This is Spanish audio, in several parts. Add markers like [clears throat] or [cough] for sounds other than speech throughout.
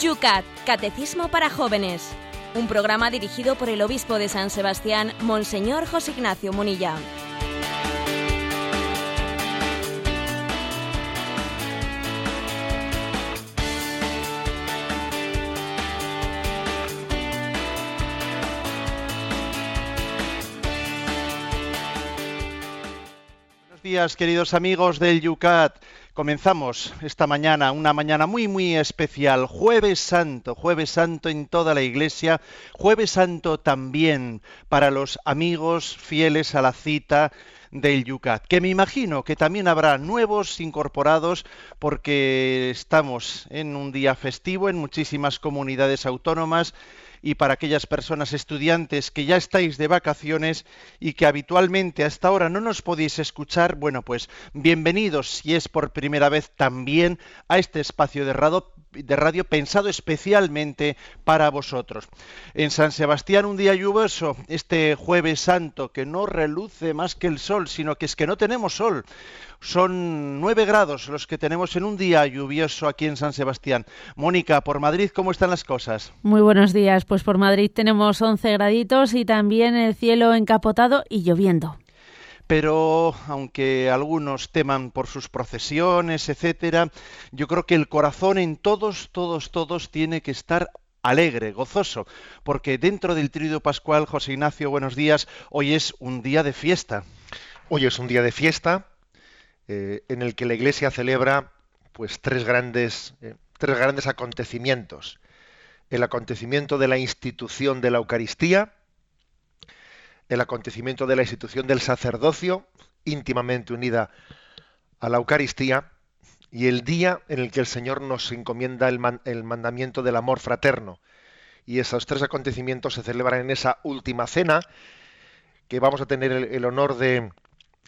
Yucat, Catecismo para Jóvenes. Un programa dirigido por el obispo de San Sebastián, Monseñor José Ignacio Munilla. Buenos días, queridos amigos del Yucat. Comenzamos esta mañana, una mañana muy, muy especial, jueves santo, jueves santo en toda la iglesia, jueves santo también para los amigos fieles a la cita del Yucat, que me imagino que también habrá nuevos incorporados porque estamos en un día festivo en muchísimas comunidades autónomas y para aquellas personas estudiantes que ya estáis de vacaciones y que habitualmente hasta ahora no nos podéis escuchar, bueno, pues bienvenidos si es por primera vez también a este espacio de radio, de radio pensado especialmente para vosotros. En San Sebastián un día lluvioso, este jueves santo, que no reluce más que el sol, sino que es que no tenemos sol. Son nueve grados los que tenemos en un día lluvioso aquí en San Sebastián. Mónica, por Madrid, ¿cómo están las cosas? Muy buenos días. Pues por Madrid tenemos 11 graditos y también el cielo encapotado y lloviendo pero aunque algunos teman por sus procesiones, etcétera, yo creo que el corazón en todos, todos, todos tiene que estar alegre, gozoso, porque dentro del trío pascual, José Ignacio, buenos días, hoy es un día de fiesta. Hoy es un día de fiesta eh, en el que la Iglesia celebra pues tres grandes, eh, tres grandes acontecimientos. El acontecimiento de la institución de la Eucaristía, el acontecimiento de la institución del sacerdocio, íntimamente unida a la Eucaristía, y el día en el que el Señor nos encomienda el, el mandamiento del amor fraterno. Y esos tres acontecimientos se celebran en esa última cena, que vamos a tener el honor de,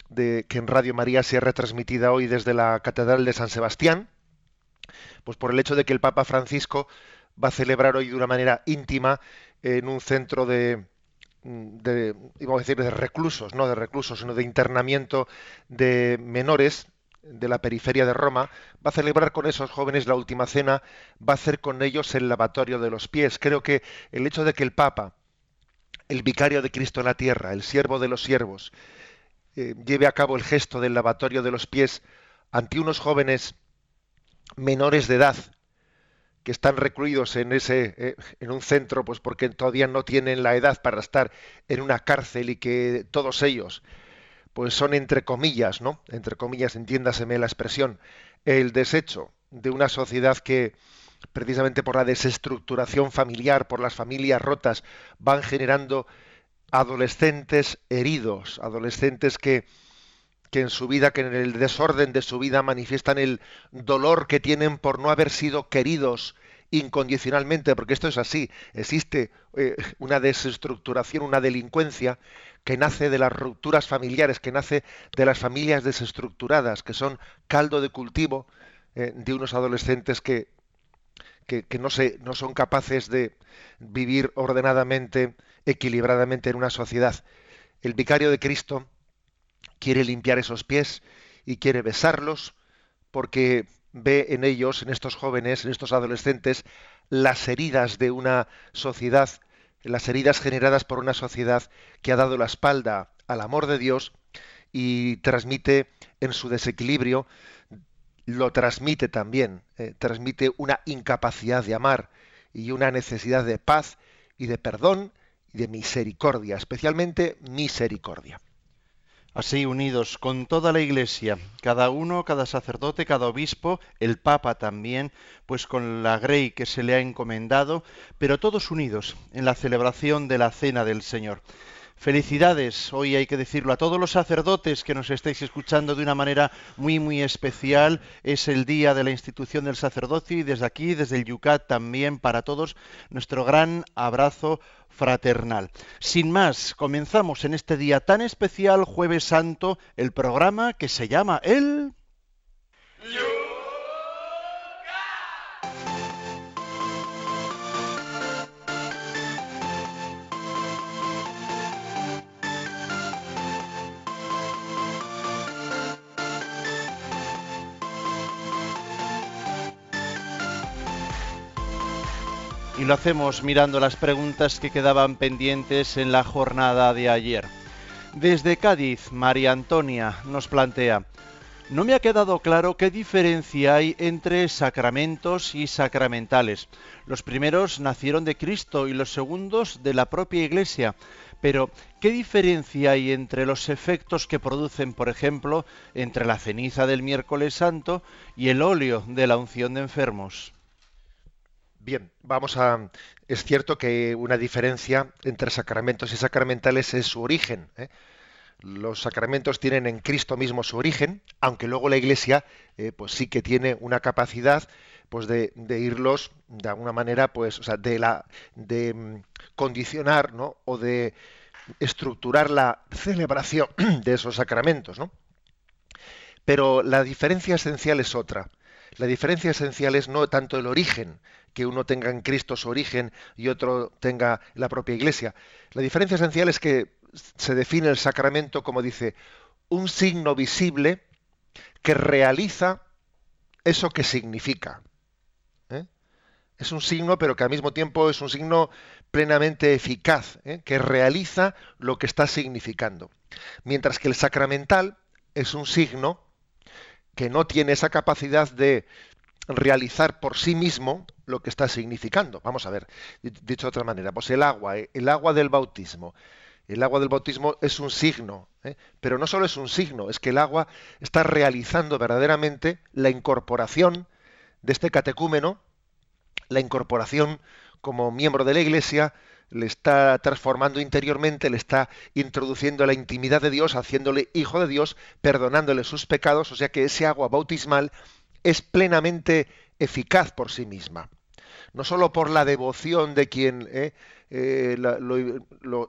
de, que en Radio María sea retransmitida hoy desde la Catedral de San Sebastián, pues por el hecho de que el Papa Francisco va a celebrar hoy de una manera íntima en un centro de, de, íbamos a decir, de reclusos, no de reclusos, sino de internamiento de menores de la periferia de Roma, va a celebrar con esos jóvenes la última cena, va a hacer con ellos el lavatorio de los pies. Creo que el hecho de que el Papa, el vicario de Cristo en la tierra, el siervo de los siervos, eh, lleve a cabo el gesto del lavatorio de los pies ante unos jóvenes menores de edad, que están recluidos en ese eh, en un centro pues porque todavía no tienen la edad para estar en una cárcel y que todos ellos pues son entre comillas, ¿no? Entre comillas, entiéndaseme la expresión, el desecho de una sociedad que precisamente por la desestructuración familiar, por las familias rotas, van generando adolescentes heridos, adolescentes que que en su vida, que en el desorden de su vida manifiestan el dolor que tienen por no haber sido queridos incondicionalmente, porque esto es así, existe eh, una desestructuración, una delincuencia que nace de las rupturas familiares, que nace de las familias desestructuradas, que son caldo de cultivo eh, de unos adolescentes que, que, no, se, no son capaces de vivir ordenadamente, equilibradamente en una sociedad. El vicario de Cristo, quiere limpiar esos pies y quiere besarlos porque ve en ellos, en estos jóvenes, en estos adolescentes, las heridas de una sociedad, las heridas generadas por una sociedad que ha dado la espalda al amor de Dios y transmite en su desequilibrio, lo transmite también, eh, transmite una incapacidad de amar y una necesidad de paz y de perdón y de misericordia, especialmente misericordia. Así unidos con toda la Iglesia, cada uno, cada sacerdote, cada obispo, el Papa también, pues con la grey que se le ha encomendado, pero todos unidos en la celebración de la Cena del Señor. Felicidades, hoy hay que decirlo, a todos los sacerdotes que nos estáis escuchando de una manera muy, muy especial. Es el día de la institución del sacerdocio y desde aquí, desde el Yucat también, para todos, nuestro gran abrazo fraternal. Sin más, comenzamos en este día tan especial, jueves santo, el programa que se llama El... y lo hacemos mirando las preguntas que quedaban pendientes en la jornada de ayer. Desde Cádiz, María Antonia nos plantea, no me ha quedado claro qué diferencia hay entre sacramentos y sacramentales. Los primeros nacieron de Cristo y los segundos de la propia Iglesia. Pero, ¿qué diferencia hay entre los efectos que producen, por ejemplo, entre la ceniza del miércoles santo y el óleo de la unción de enfermos? Bien, vamos a... Es cierto que una diferencia entre sacramentos y sacramentales es su origen. ¿eh? los sacramentos tienen en Cristo mismo su origen, aunque luego la Iglesia eh, pues sí que tiene una capacidad pues de, irlos de alguna manera pues o sea, de la de mm, condicionar ¿no? o de estructurar la celebración [clears throat] de esos sacramentos ¿no? pero la diferencia esencial es otra la diferencia esencial es no tanto el origen que uno tenga en Cristo su origen y otro tenga la propia iglesia la diferencia esencial es que se define el sacramento como dice, un signo visible que realiza eso que significa. ¿eh? Es un signo, pero que al mismo tiempo es un signo plenamente eficaz, ¿eh? que realiza lo que está significando. Mientras que el sacramental es un signo que no tiene esa capacidad de realizar por sí mismo lo que está significando. Vamos a ver, dicho de otra manera, pues el agua, ¿eh? el agua del bautismo, el agua del bautismo es un signo, ¿eh? pero no solo es un signo, es que el agua está realizando verdaderamente la incorporación de este catecúmeno, la incorporación como miembro de la Iglesia, le está transformando interiormente, le está introduciendo la intimidad de Dios, haciéndole hijo de Dios, perdonándole sus pecados, o sea que ese agua bautismal es plenamente eficaz por sí misma. No solo por la devoción de quien ¿eh? Eh,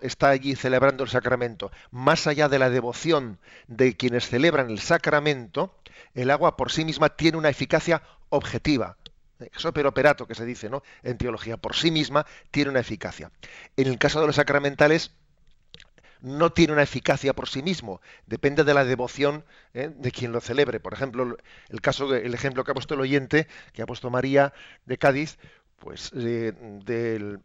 está allí celebrando el sacramento, más allá de la devoción de quienes celebran el sacramento, el agua por sí misma tiene una eficacia objetiva. Eso operato que se dice ¿no? en teología, por sí misma tiene una eficacia. En el caso de los sacramentales, no tiene una eficacia por sí mismo, depende de la devoción ¿eh? de quien lo celebre. Por ejemplo, el caso, el ejemplo que ha puesto el oyente, que ha puesto María de Cádiz, pues eh, del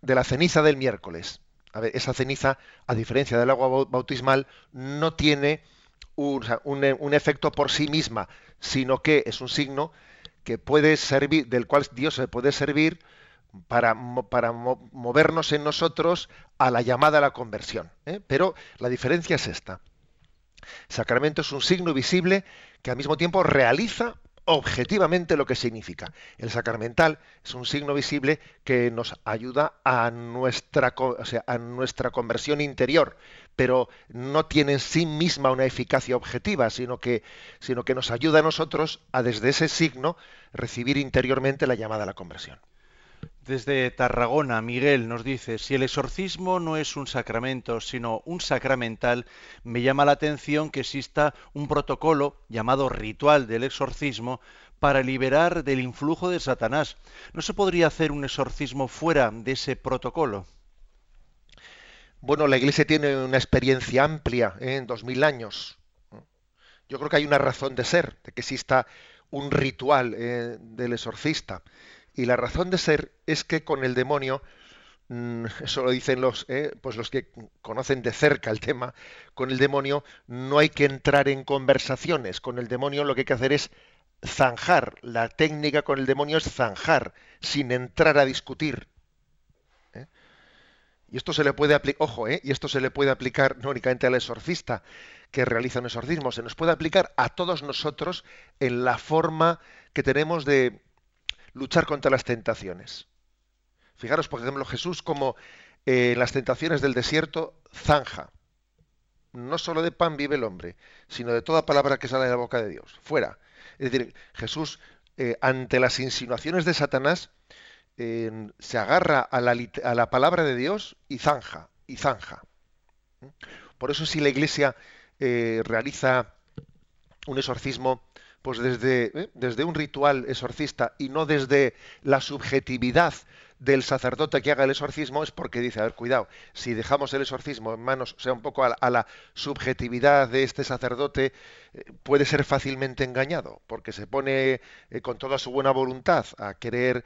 de la ceniza del miércoles. A ver, esa ceniza, a diferencia del agua bautismal, no tiene un, efecto por sí misma, sino que es un signo que puede servir, del cual Dios se puede servir para, para movernos en nosotros a la llamada a la conversión. ¿eh? Pero la diferencia es esta. Sacramento es un signo visible que al mismo tiempo realiza objetivamente lo que significa. El sacramental es un signo visible que nos ayuda a nuestra, a nuestra conversión interior, pero no tiene en sí misma una eficacia objetiva, sino que, sino que nos ayuda a nosotros a desde ese signo recibir interiormente la llamada a la conversión. Desde Tarragona, Miguel nos dice, si el exorcismo no es un sacramento, sino un sacramental, me llama la atención que exista un protocolo llamado ritual del exorcismo para liberar del influjo de Satanás. ¿No se podría hacer un exorcismo fuera de ese protocolo? Bueno, la Iglesia tiene una experiencia amplia ¿eh? en dos mil años. Yo creo que hay una razón de ser, de que exista un ritual eh, del exorcista. Y la razón de ser es que con el demonio, mm, [laughs] eso lo dicen los, eh, pues los que conocen de cerca el tema, con el demonio no hay que entrar en conversaciones. Con el demonio lo que hay que hacer es zanjar. La técnica con el demonio es zanjar, sin entrar a discutir. ¿eh? Y esto se le puede aplicar, ojo, ¿eh? y esto se le puede aplicar no únicamente al exorcista que realiza un exorcismo, se nos puede aplicar a todos nosotros en la forma que tenemos de, luchar contra las tentaciones. Fijaros, por ejemplo, Jesús como eh, en las tentaciones del desierto zanja. No solo de pan vive el hombre, sino de toda palabra que sale de la boca de Dios. Fuera. Es decir, Jesús, eh, ante las insinuaciones de Satanás, eh, se agarra a la, a la, palabra de Dios y zanja, y zanja. Por eso si la Iglesia realiza un exorcismo pues desde, ¿eh? desde un ritual exorcista y no desde la subjetividad del sacerdote que haga el exorcismo es porque dice, a ver, cuidado, si dejamos el exorcismo en manos, o sea, un poco a la, subjetividad de este sacerdote, eh, puede ser fácilmente engañado, porque se pone eh, con toda su buena voluntad a querer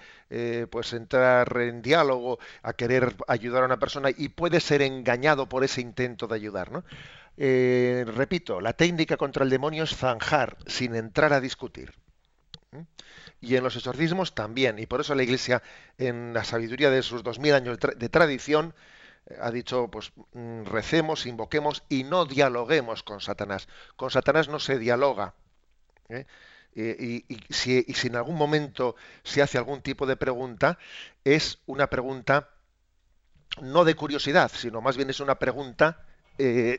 pues entrar en diálogo, a querer ayudar a una persona y puede ser engañado por ese intento de ayudar, ¿no? Repito, la técnica contra el demonio es zanjar sin entrar a discutir y en los exorcismos también. Y por eso la Iglesia, en la sabiduría de sus dos mil años de tradición, eh, ha dicho, pues mm, recemos, invoquemos y no dialoguemos con Satanás. Con Satanás no se dialoga. ¿eh? Y, si, en algún momento se hace algún tipo de pregunta, es una pregunta no de curiosidad, sino más bien es una pregunta eh,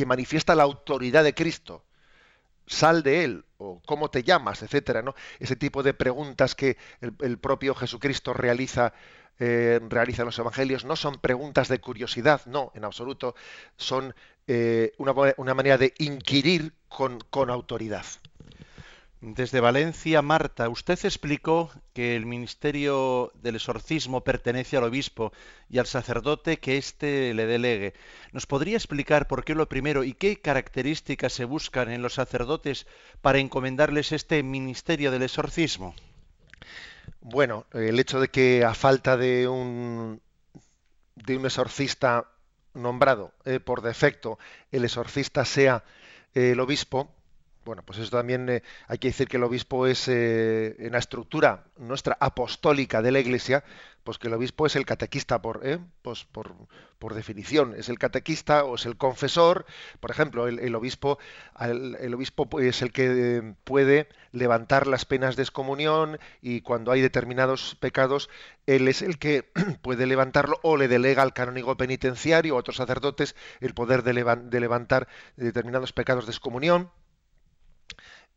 que manifiesta la autoridad de Cristo sal de él, o cómo te llamas, etcétera, ¿no? Ese tipo de preguntas que el, propio Jesucristo realiza, eh, realiza en los evangelios no son preguntas de curiosidad, no, en absoluto, son eh, una, una, manera de inquirir con, con autoridad. Desde Valencia, Marta, usted explicó que el ministerio del exorcismo pertenece al obispo y al sacerdote que éste le delegue. ¿Nos podría explicar por qué lo primero y qué características se buscan en los sacerdotes para encomendarles este ministerio del exorcismo? Bueno, el hecho de que a falta de un, de un exorcista nombrado eh, por defecto, el exorcista sea el obispo, bueno, pues eso también eh, hay que decir que el obispo es eh, en la estructura nuestra apostólica de la Iglesia, pues que el obispo es el catequista por, eh, pues por, por, definición, es el catequista o es el confesor. Por ejemplo, el, obispo, el, obispo es el que puede levantar las penas de excomunión y cuando hay determinados pecados, él es el que [clears throat] puede levantarlo o le delega al canónigo penitenciario o otros sacerdotes el poder de levantar determinados pecados de excomunión.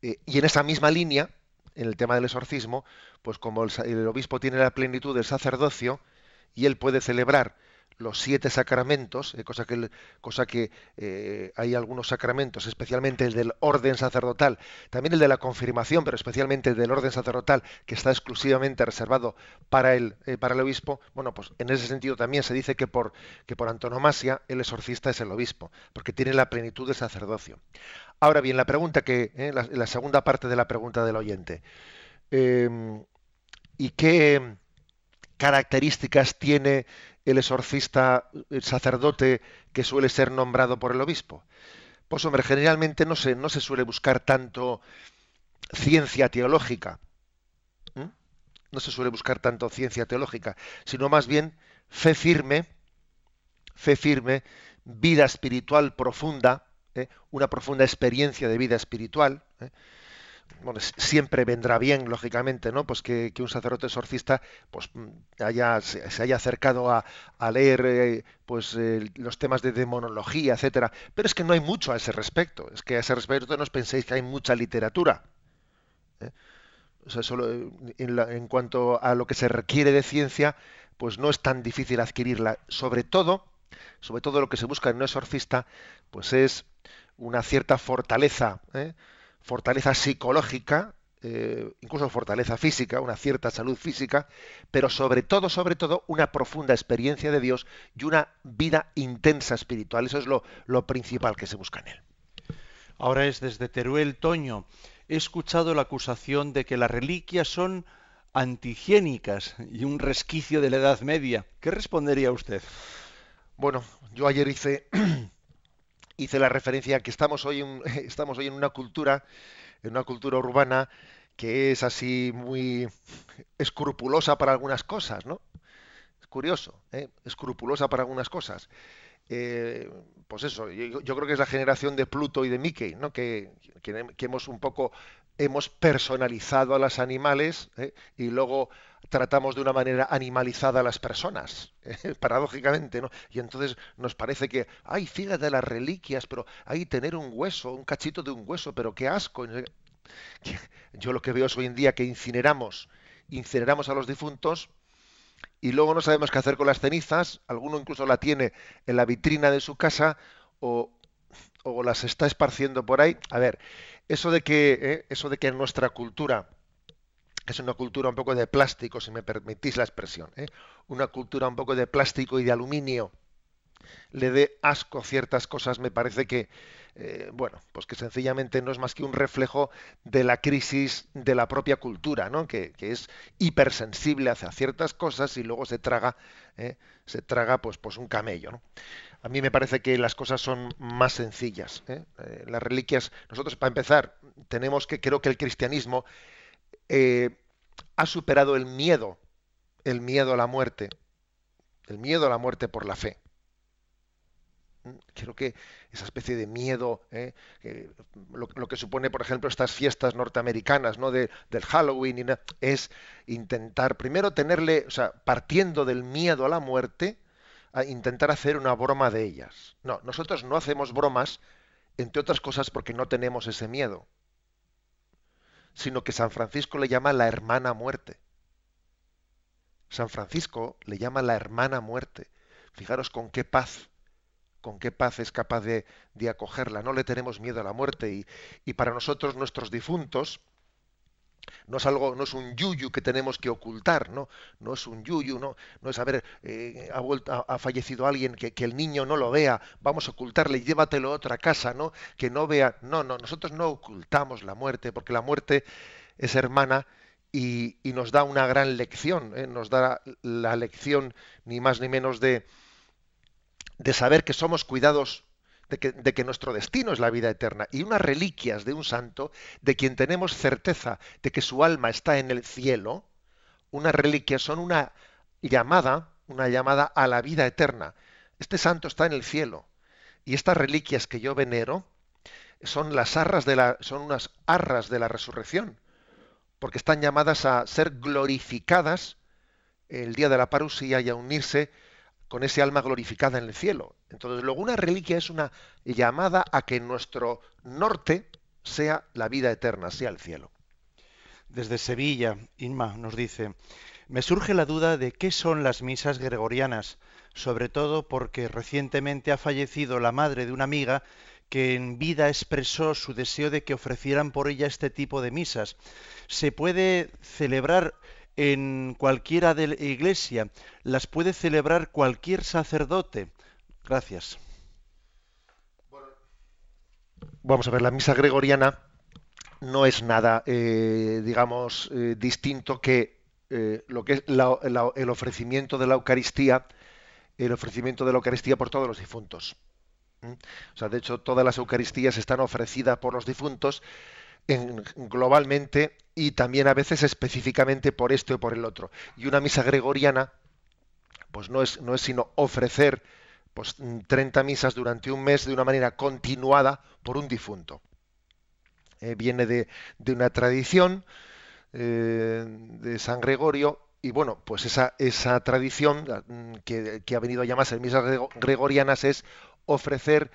Eh, y en esa misma línea, en el tema del exorcismo, pues como el, obispo tiene la plenitud del sacerdocio y él puede celebrar los siete sacramentos, eh, cosa que, cosa que eh, hay algunos sacramentos, especialmente el del orden sacerdotal, también el de la confirmación, pero especialmente el del orden sacerdotal, que está exclusivamente reservado para el, para el obispo, bueno, pues en ese sentido también se dice que por, que por antonomasia el exorcista es el obispo, porque tiene la plenitud de sacerdocio. Ahora bien, la pregunta que, la, la, segunda parte de la pregunta del oyente, em, ¿y qué características tiene el exorcista, el sacerdote que suele ser nombrado por el obispo? Pues hombre, generalmente no se, no se suele buscar tanto ciencia teológica. No se suele buscar tanto ciencia teológica, sino más bien fe firme, fe firme, vida espiritual profunda, ¿eh? una profunda experiencia de vida espiritual. ¿eh? bueno, siempre vendrá bien, lógicamente, ¿no? Pues que, un sacerdote exorcista pues mm, haya, se, haya acercado a, leer eh, pues los temas de demonología, etcétera. Pero es que no hay mucho a ese respecto. Es que a ese respecto no os penséis que hay mucha literatura. O sea, solo en, en cuanto a lo que se requiere de ciencia, pues no es tan difícil adquirirla. Sobre todo, sobre todo lo que se busca en un exorcista, pues es una cierta fortaleza. ¿eh? fortaleza psicológica, eh, incluso fortaleza física, una cierta salud física, pero sobre todo, sobre todo, una profunda experiencia de Dios y una vida intensa espiritual. Eso es lo, lo principal que se busca en él. Ahora es desde Teruel, Toño. He escuchado la acusación de que las reliquias son antihigiénicas y un resquicio de la Edad Media. ¿Qué respondería usted? Bueno, yo ayer hice [clears throat] hice la referencia que estamos hoy, en, [laughs] estamos hoy en una cultura, en una cultura urbana que es así muy escrupulosa para algunas cosas, ¿no? Es curioso, ¿eh? escrupulosa para algunas cosas. Eh, pues eso, yo, creo que es la generación de Pluto y de Mickey, ¿no? Que, que hemos un poco hemos personalizado a los animales ¿eh? y luego tratamos de una manera animalizada a las personas, [laughs] ¿eh? paradójicamente, ¿no? Y entonces nos parece que, ay, fíjate las reliquias, pero hay tener un hueso, un cachito de un hueso, pero qué asco. [laughs] Yo lo que veo es hoy en día que incineramos, incineramos a los difuntos y luego no sabemos qué hacer con las cenizas, alguno incluso la tiene en la vitrina de su casa o, o las está esparciendo por ahí. A ver, eso de que, eh, eso de que en nuestra cultura, es una cultura un poco de plástico, si me permitís la expresión, eh, una cultura un poco de plástico y de aluminio, le dé asco ciertas cosas, me parece que, eh, bueno, pues que sencillamente no es más que un reflejo de la crisis de la propia cultura, ¿no? Que, es hipersensible hacia ciertas cosas y luego se traga, ¿eh? se traga pues, pues un camello, ¿no? A mí me parece que las cosas son más sencillas. ¿eh? las reliquias, nosotros para empezar, tenemos que, creo que el cristianismo ha superado el miedo, el miedo a la muerte, el miedo a la muerte por la fe. Creo que esa especie de miedo, ¿eh? lo, que supone, por ejemplo, estas fiestas norteamericanas, ¿no? del Halloween, es intentar primero tenerle, o sea, partiendo del miedo a la muerte, a intentar hacer una broma de ellas. No, nosotros no hacemos bromas, entre otras cosas, porque no tenemos ese miedo, sino que San Francisco le llama la hermana muerte. San Francisco le llama la hermana muerte. Fijaros con qué paz con qué paz es capaz de, acogerla. No le tenemos miedo a la muerte y, para nosotros nuestros difuntos no es algo, no es un yuyu que tenemos que ocultar, no, no es un yuyu, no, no es haber eh, ha, vuelto, ha, fallecido alguien que, el niño no lo vea, vamos a ocultarle, llévatelo a otra casa, no, que no vea, no, no, nosotros no ocultamos la muerte, porque la muerte es hermana y, nos da una gran lección, ¿eh? nos da la lección ni más ni menos de, de saber que somos cuidados, de que, nuestro destino es la vida eterna, y unas reliquias de un santo, de quien tenemos certeza de que su alma está en el cielo, unas reliquias son una llamada, una llamada a la vida eterna. Este santo está en el cielo, y estas reliquias que yo venero son las arras de la, son unas arras de la resurrección, porque están llamadas a ser glorificadas el día de la parusía y a unirse con ese alma glorificada en el cielo. Entonces, luego una reliquia es una llamada a que nuestro norte sea la vida eterna, sea el cielo. Desde Sevilla, Inma nos dice, me surge la duda de qué son las misas gregorianas, sobre todo porque recientemente ha fallecido la madre de una amiga que en vida expresó su deseo de que ofrecieran por ella este tipo de misas. ¿Se puede celebrar en cualquiera de la iglesia, las puede celebrar cualquier sacerdote. Gracias. Vamos a ver, la misa gregoriana no es nada, eh, digamos, eh, distinto que eh, lo que es el ofrecimiento de la Eucaristía, el ofrecimiento de la Eucaristía por todos los difuntos. ¿Mm? O sea, de hecho, todas las Eucaristías están ofrecidas por los difuntos en, globalmente y también a veces específicamente por esto y por el otro. Y una misa gregoriana, pues no es, no es sino ofrecer pues, 30 misas durante un mes de una manera continuada por un difunto. Eh, viene de, de, una tradición eh, de San Gregorio y bueno, pues esa, esa tradición mm, que, que, ha venido a llamarse misas gregorianas es ofrecer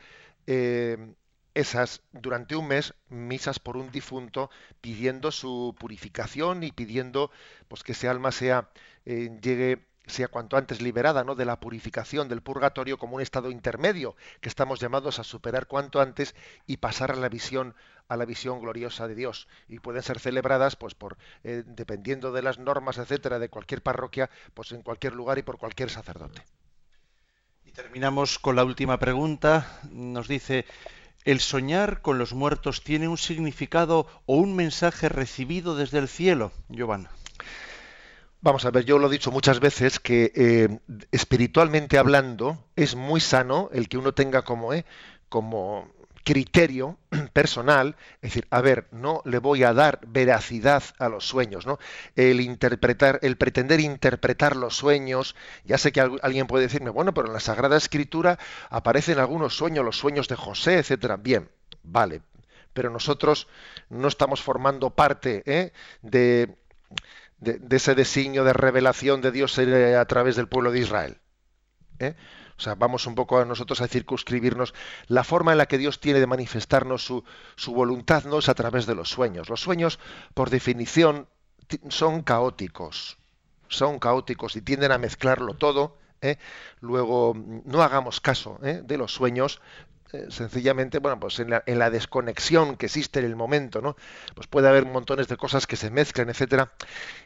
eh, esas durante un mes misas por un difunto pidiendo su purificación y pidiendo pues que ese alma sea eh, llegue sea cuanto antes liberada ¿no? de la purificación del purgatorio como un estado intermedio que estamos llamados a superar cuanto antes y pasar a la visión a la visión gloriosa de Dios. Y pueden ser celebradas pues por eh, dependiendo de las normas etcétera de cualquier parroquia pues en cualquier lugar y por cualquier sacerdote. Y terminamos con la última pregunta. Nos dice ¿El soñar con los muertos tiene un significado o un mensaje recibido desde el cielo, Giovanna? Vamos a ver, yo lo he dicho muchas veces que eh, espiritualmente hablando es muy sano el que uno tenga como, eh, como criterio [clears throat] personal, es decir, a ver, no le voy a dar veracidad a los sueños, ¿no? El interpretar, el pretender interpretar los sueños, ya sé que alguien puede decirme, bueno, pero en la Sagrada Escritura aparecen algunos sueños, los sueños de José, etcétera. Bien, vale, pero nosotros no estamos formando parte ¿eh? de, de, ese designio de revelación de Dios eh, a través del pueblo de Israel. ¿eh? O sea, vamos un poco a nosotros a circunscribirnos. La forma en la que Dios tiene de manifestarnos su, su voluntad no es a través de los sueños. Los sueños, por definición, son caóticos. Son caóticos y tienden a mezclarlo todo. ¿eh? Luego, no hagamos caso ¿eh? de los sueños. Eh, sencillamente, bueno, pues en la, desconexión que existe en el momento, ¿no? Pues puede haber montones de cosas que se mezclan, etcétera.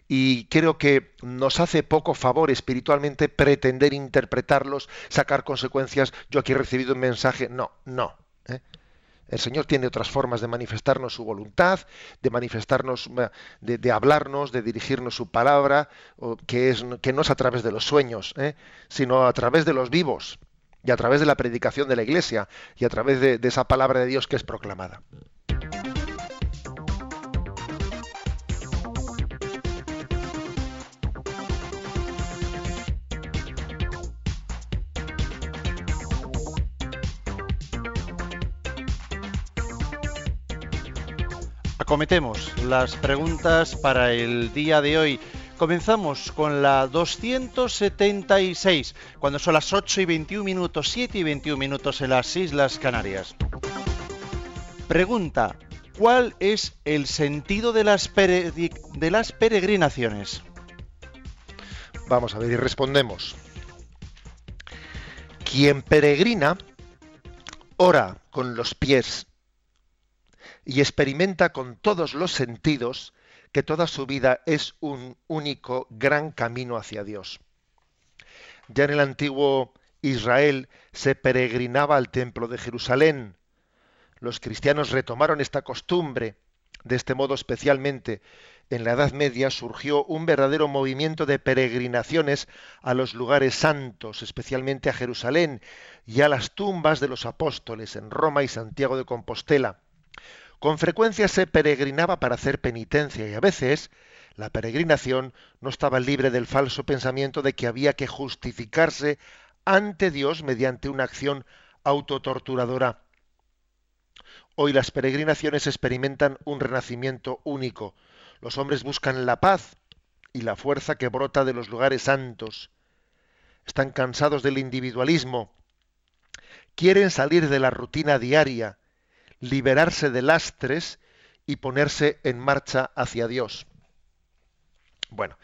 Y creo que nos hace poco favor espiritualmente pretender interpretarlos, sacar consecuencias. Yo aquí he recibido un mensaje. No, no. ¿eh? El Señor tiene otras formas de manifestarnos su voluntad, de manifestarnos, de, hablarnos, de dirigirnos su palabra, que, es, que no es a través de los sueños, ¿eh? sino a través de los vivos y a través de la predicación de la Iglesia y a través de, de esa palabra de Dios que es proclamada. Acometemos las preguntas para el día de hoy. Comenzamos con la 276, cuando son las 8 y 21 minutos, 7 y 21 minutos en las Islas Canarias. Pregunta, ¿cuál es el sentido de las, de las peregrinaciones? Vamos a ver y respondemos. Quien peregrina ora con los pies y experimenta con todos los sentidos que toda su vida es un único gran camino hacia Dios. Ya en el antiguo Israel se peregrinaba al templo de Jerusalén. Los cristianos retomaron esta costumbre. De este modo especialmente en la Edad Media surgió un verdadero movimiento de peregrinaciones a los lugares santos, especialmente a Jerusalén y a las tumbas de los apóstoles en Roma y Santiago de Compostela. Con frecuencia se peregrinaba para hacer penitencia y a veces la peregrinación no estaba libre del falso pensamiento de que había que justificarse ante Dios mediante una acción autotorturadora. Hoy las peregrinaciones experimentan un renacimiento único. Los hombres buscan la paz y la fuerza que brota de los lugares santos. Están cansados del individualismo. Quieren salir de la rutina diaria liberarse de lastres y ponerse en marcha hacia Dios. Bueno,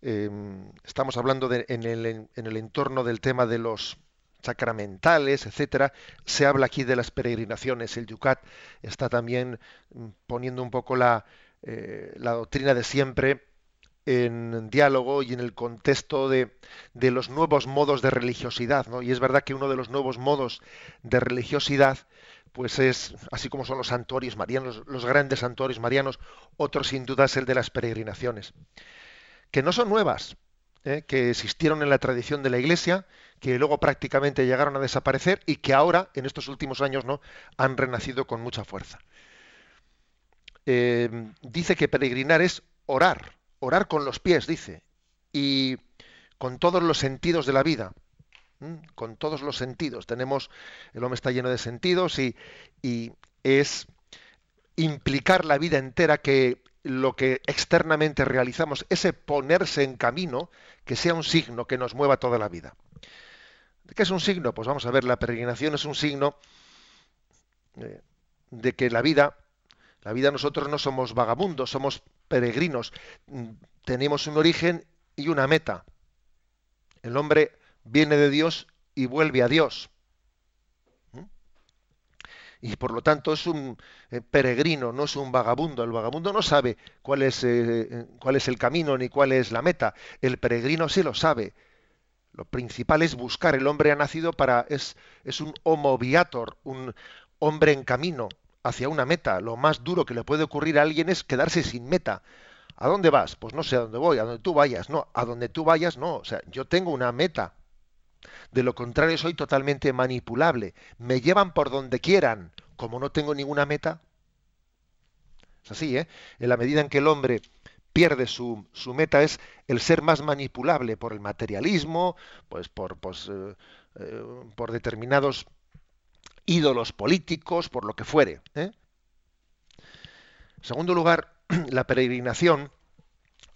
em, estamos hablando en, el, en, el, entorno del tema de los sacramentales, etcétera. Se habla aquí de las peregrinaciones. El Yucat está también mm, poniendo un poco la, eh, la doctrina de siempre en diálogo y en el contexto de, de, los nuevos modos de religiosidad. ¿no? Y es verdad que uno de los nuevos modos de religiosidad pues es, así como son los santuarios marianos, los grandes santuarios marianos, otro sin duda es el de las peregrinaciones, que no son nuevas, ¿eh? que existieron en la tradición de la Iglesia, que luego prácticamente llegaron a desaparecer y que ahora, en estos últimos años, no han renacido con mucha fuerza. Eh, dice que peregrinar es orar, orar con los pies, dice, y con todos los sentidos de la vida con todos los sentidos. Tenemos, el hombre está lleno de sentidos y, es implicar la vida entera que lo que externamente realizamos, ese ponerse en camino, que sea un signo que nos mueva toda la vida. ¿De qué es un signo? Pues vamos a ver, la peregrinación es un signo eh, de que la vida, la vida nosotros no somos vagabundos, somos peregrinos, mm, tenemos un origen y una meta. El hombre viene de Dios y vuelve a Dios. ¿Mm? Y por lo tanto es un eh, peregrino, no es un vagabundo. El vagabundo no sabe cuál es, eh, cuál es el camino ni cuál es la meta. El peregrino sí lo sabe. Lo principal es buscar. El hombre ha nacido para. es, es un homo viator, un hombre en camino hacia una meta. Lo más duro que le puede ocurrir a alguien es quedarse sin meta. ¿A dónde vas? Pues no sé a dónde voy, a donde tú vayas. No, a donde tú vayas no. O sea, yo tengo una meta. De lo contrario, soy totalmente manipulable. Me llevan por donde quieran. Como no tengo ninguna meta. Es así, ¿eh? En la medida en que el hombre pierde su, su meta es el ser más manipulable por el materialismo, pues por, pues, eh, eh, por determinados ídolos políticos, por lo que fuere. ¿eh? En segundo lugar, [clears throat] la peregrinación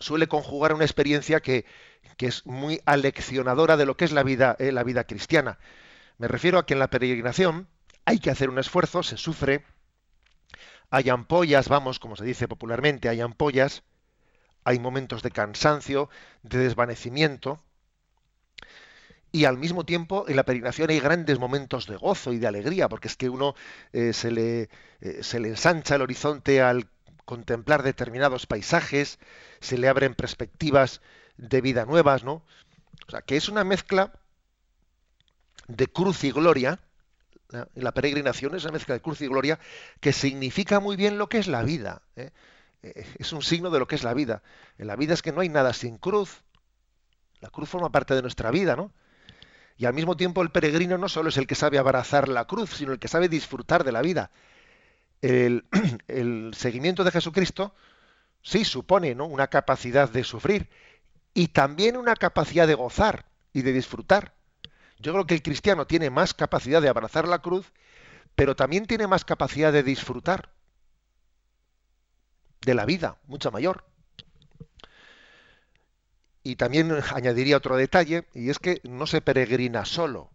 suele conjugar una experiencia que, que es muy aleccionadora de lo que es la vida, eh, la vida cristiana. Me refiero a que en la peregrinación hay que hacer un esfuerzo, se sufre, hay ampollas, vamos, como se dice popularmente, hay ampollas, hay momentos de cansancio, de desvanecimiento, y al mismo tiempo en la peregrinación hay grandes momentos de gozo y de alegría, porque es que uno eh, se, le, eh, se le ensancha el horizonte al contemplar determinados paisajes, se le abren perspectivas de vida nuevas, ¿no? O sea, que es una mezcla de cruz y gloria, la peregrinación es una mezcla de cruz y gloria que significa muy bien lo que es la vida. ¿eh? Es un signo de lo que es la vida. En la vida es que no hay nada sin cruz. La cruz forma parte de nuestra vida, ¿no? Y al mismo tiempo el peregrino no solo es el que sabe abrazar la cruz, sino el que sabe disfrutar de la vida. [clears throat] El, seguimiento de Jesucristo sí supone ¿no? una capacidad de sufrir y también una capacidad de gozar y de disfrutar. Yo creo que el cristiano tiene más capacidad de abrazar la cruz, pero también tiene más capacidad de disfrutar de la vida, mucha mayor. Y también [laughs] añadiría otro detalle, y es que no se peregrina solo.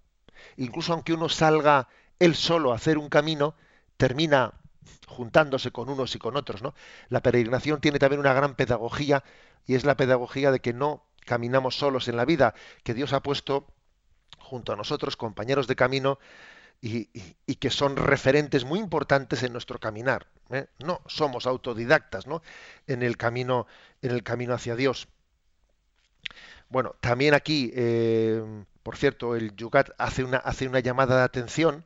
Incluso aunque uno salga él solo a hacer un camino, termina juntándose con unos y con otros. ¿no? La peregrinación tiene también una gran pedagogía, y es la pedagogía de que no caminamos solos en la vida, que Dios ha puesto junto a nosotros compañeros de camino y, que son referentes muy importantes en nuestro caminar. ¿eh? No somos autodidactas en el camino, en el camino hacia Dios. Bueno, también aquí, eh, por cierto, el Yucat hace una, hace una llamada de atención,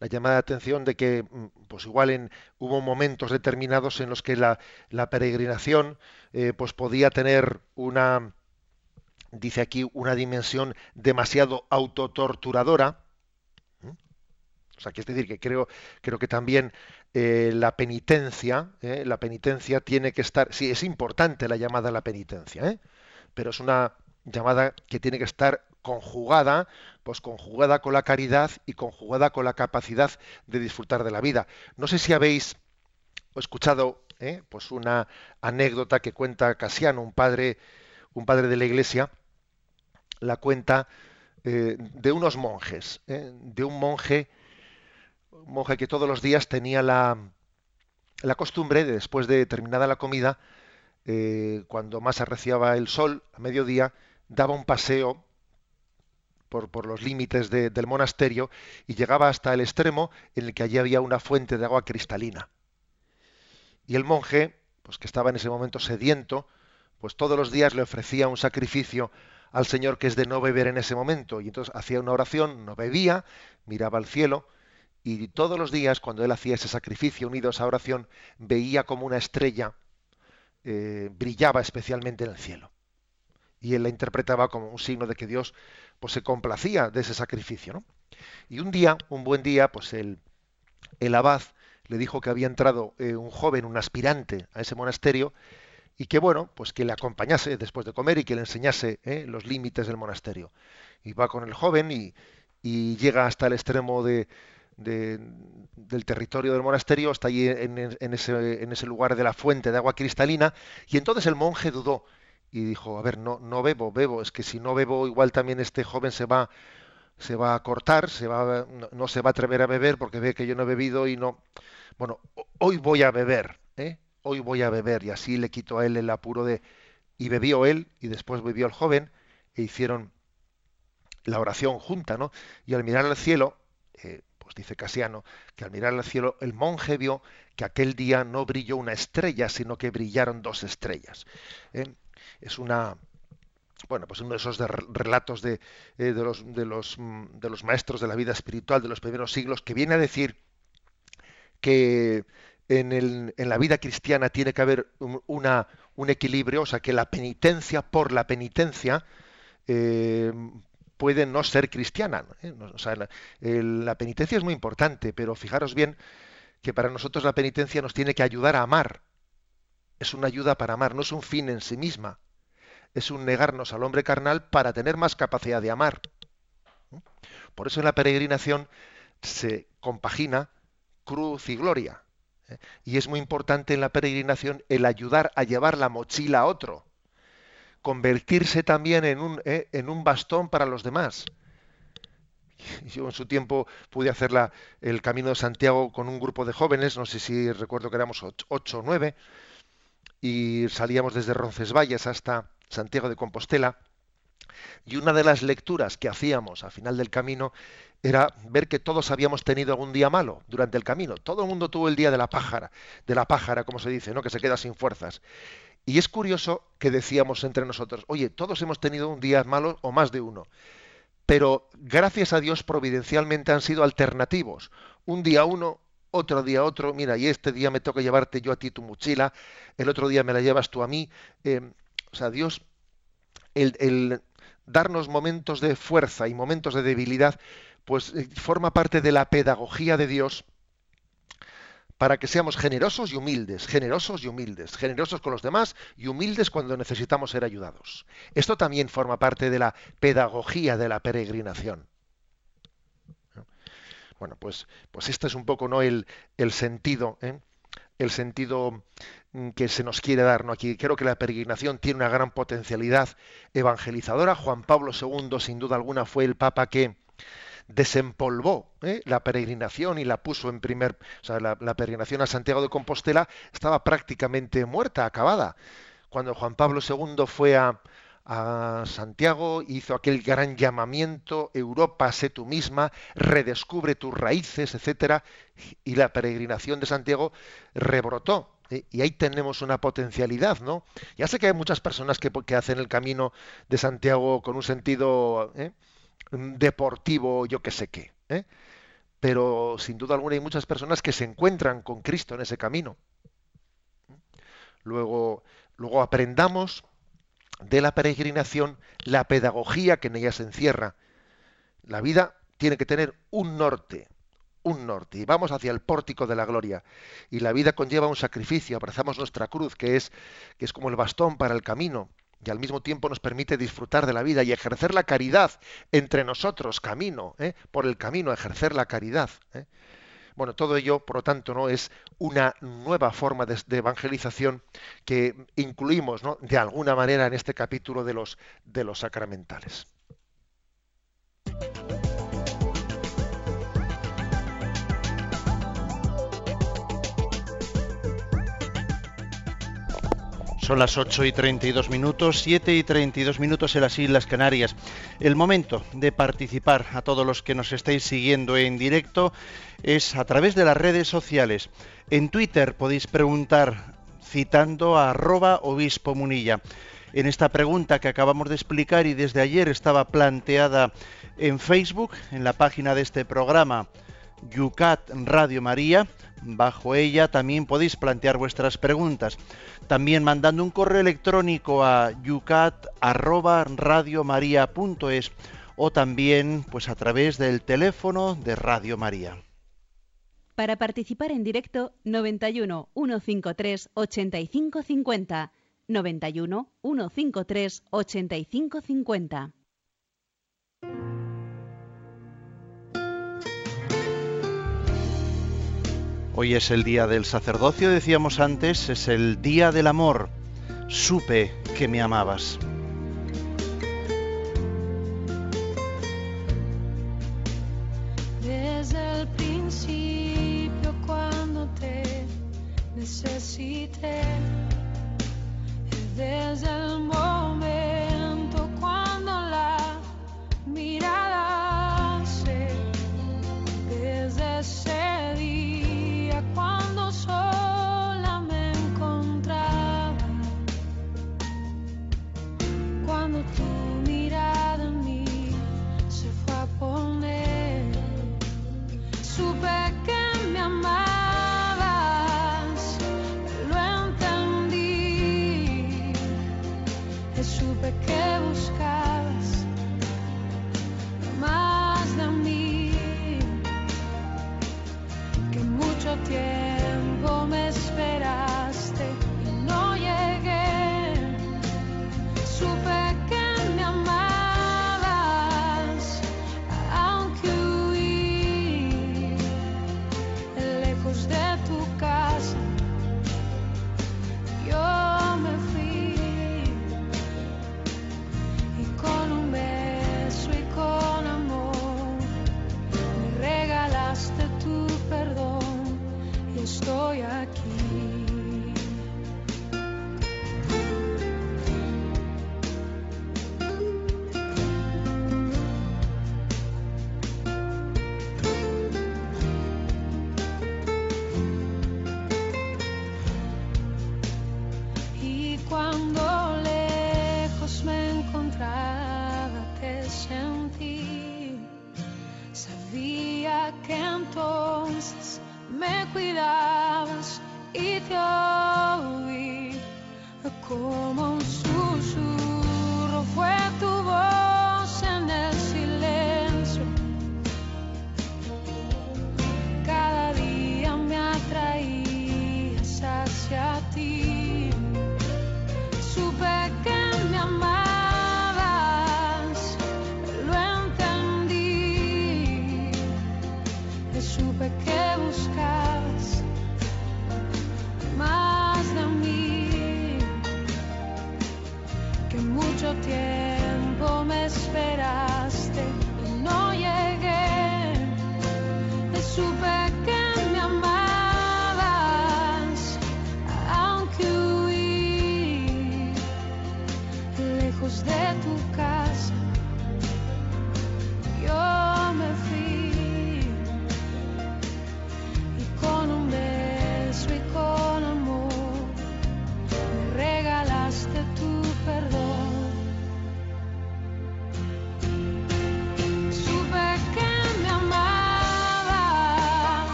la llamada de atención de que, mm, pues igual en, hubo momentos determinados en los que la, peregrinación eh, pues podía tener una, dice aquí, una dimensión demasiado autotorturadora. O sea, que es decir, que creo, creo que también eh, la penitencia, la penitencia tiene que estar, sí, es importante la llamada a la penitencia, pero es una llamada que tiene que estar conjugada, pues conjugada con la caridad y conjugada con la capacidad de disfrutar de la vida. No sé si habéis escuchado ¿eh? pues una anécdota que cuenta Casiano, un padre, un padre de la iglesia, la cuenta eh, de unos monjes, ¿eh? de un monje, un monje que todos los días tenía la, la costumbre de después de terminada la comida, cuando más arreciaba el sol, a mediodía, daba un paseo por, los límites del monasterio y llegaba hasta el extremo en el que allí había una fuente de agua cristalina. Y el monje, pues que estaba en ese momento sediento, pues todos los días le ofrecía un sacrificio al Señor que es de no beber en ese momento. Y entonces hacía una oración, no bebía, miraba al cielo, y todos los días, cuando él hacía ese sacrificio unido a esa oración, veía como una estrella eh, brillaba especialmente en el cielo y él la interpretaba como un signo de que Dios pues se complacía de ese sacrificio, ¿no? Y un día, un buen día, pues el, el abad le dijo que había entrado eh, un joven, un aspirante a ese monasterio y que bueno, pues que le acompañase después de comer y que le enseñase eh, los límites del monasterio. Y va con el joven y, llega hasta el extremo de, del territorio del monasterio, está allí en, ese, en ese lugar de la fuente de agua cristalina, y entonces el monje dudó y dijo, a ver, no, no bebo, bebo, es que si no bebo igual también este joven se va, se va a cortar, se va, no, se va a atrever a beber porque ve que yo no he bebido y no. Bueno, hoy voy a beber, ¿eh? hoy voy a beber y así le quito a él el apuro de... Y bebió él y después bebió el joven e hicieron la oración junta, ¿no? Y al mirar al cielo, eh, pues dice Casiano, que al mirar al cielo el monje vio que aquel día no brilló una estrella, sino que brillaron dos estrellas. ¿eh? Es una bueno, pues uno de esos relatos de, eh, de, los, de, los, mm, de los maestros de la vida espiritual de los primeros siglos, que viene a decir que en, el, en la vida cristiana tiene que haber un, una, un equilibrio, o sea, que la penitencia por la penitencia eh, puede no ser cristiana. ¿eh? La penitencia es muy importante, pero fijaros bien que para nosotros la penitencia nos tiene que ayudar a amar. Es una ayuda para amar, no es un fin en sí misma es un negarnos al hombre carnal para tener más capacidad de amar. Por eso en la peregrinación se compagina cruz y gloria. ¿eh? Y es muy importante en la peregrinación el ayudar a llevar la mochila a otro. Convertirse también en un, ¿eh? en un bastón para los demás. Yo en su tiempo pude hacer el Camino de Santiago con un grupo de jóvenes, no sé si recuerdo que éramos ocho o nueve, y salíamos desde Roncesvalles hasta, Santiago de Compostela, Y una de las lecturas que hacíamos al final del camino era ver que todos habíamos tenido algún día malo durante el camino. Todo el mundo tuvo el día de la pájara, de la pájara, como se dice, ¿no? Que se queda sin fuerzas. Y es curioso que decíamos entre nosotros, oye, todos hemos tenido un día malo o más de uno. Pero gracias a Dios providencialmente han sido alternativos. Un día uno, otro día otro, mira, y este día me toca llevarte yo a ti tu mochila, el otro día me la llevas tú a mí. Eh, o sea, Dios, el, darnos momentos de fuerza y momentos de debilidad, pues eh, forma parte de la pedagogía de Dios para que seamos generosos y humildes, generosos y humildes, generosos con los demás y humildes cuando necesitamos ser ayudados. Esto también forma parte de la pedagogía de la peregrinación. Bueno, pues, pues este es un poco ¿no? el, el sentido, ¿eh? el sentido mm, que se nos quiere dar ¿no? aquí. Creo que la peregrinación tiene una gran potencialidad evangelizadora. Juan Pablo II, sin duda alguna, fue el Papa que desempolvó ¿eh? la peregrinación y la puso en primer, o sea, la, la, peregrinación a Santiago de Compostela estaba prácticamente muerta, acabada. Cuando Juan Pablo II fue a, a Santiago, hizo aquel gran llamamiento, Europa, sé tú misma, redescubre tus raíces, etcétera, y la peregrinación de Santiago rebrotó. Y ahí tenemos una potencialidad, ¿no? Ya sé que hay muchas personas que, que hacen el camino de Santiago con un sentido ¿eh? deportivo, yo que sé qué, ¿eh? pero sin duda alguna hay muchas personas que se encuentran con Cristo en ese camino. Luego, luego aprendamos de la peregrinación la pedagogía que en ella se encierra. La vida tiene que tener un norte, un norte, y vamos hacia el pórtico de la gloria. Y la vida conlleva un sacrificio, abrazamos nuestra cruz, que es, que es como el bastón para el camino, y al mismo tiempo nos permite disfrutar de la vida y ejercer la caridad entre nosotros, camino, ¿eh? por el camino, ejercer la caridad. ¿eh? Bueno, todo ello, por lo tanto, ¿no? es una nueva forma de, evangelización que incluimos ¿no? de alguna manera en este capítulo de los, de los sacramentales. Son las 8 y 32 minutos, 7 y 32 minutos en las Islas Canarias. El momento de participar a todos los que nos estáis siguiendo en directo es a través de las redes sociales. En Twitter podéis preguntar citando a arroba obispo munilla. En esta pregunta que acabamos de explicar y desde ayer estaba planteada en Facebook, en la página de este programa, Yucat Radio María, bajo ella también podéis plantear vuestras preguntas. También mandando un correo electrónico a yucat@radiomaria.es o también pues a través del teléfono de Radio María. Para participar en directo 91 153 8550 91 153 8550 Hoy es el día del sacerdocio, decíamos antes, es el día del amor. Supe que me amabas. Desde el principio cuando te necesité, desde el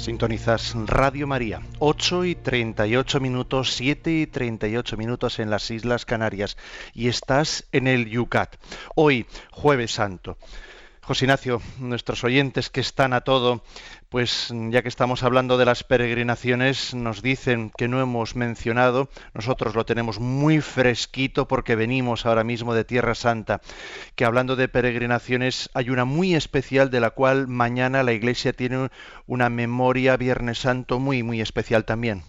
Sintonizas Radio María, 8 y 38 minutos, 7 y 38 minutos en las Islas Canarias y estás en el Yucat. Hoy, jueves santo. José Ignacio, nuestros oyentes que están a todo, pues ya que estamos hablando de las peregrinaciones, nos dicen que no hemos mencionado, nosotros lo tenemos muy fresquito porque venimos ahora mismo de Tierra Santa, que hablando de peregrinaciones hay una muy especial de la cual mañana la Iglesia tiene una memoria Viernes Santo muy, muy especial también.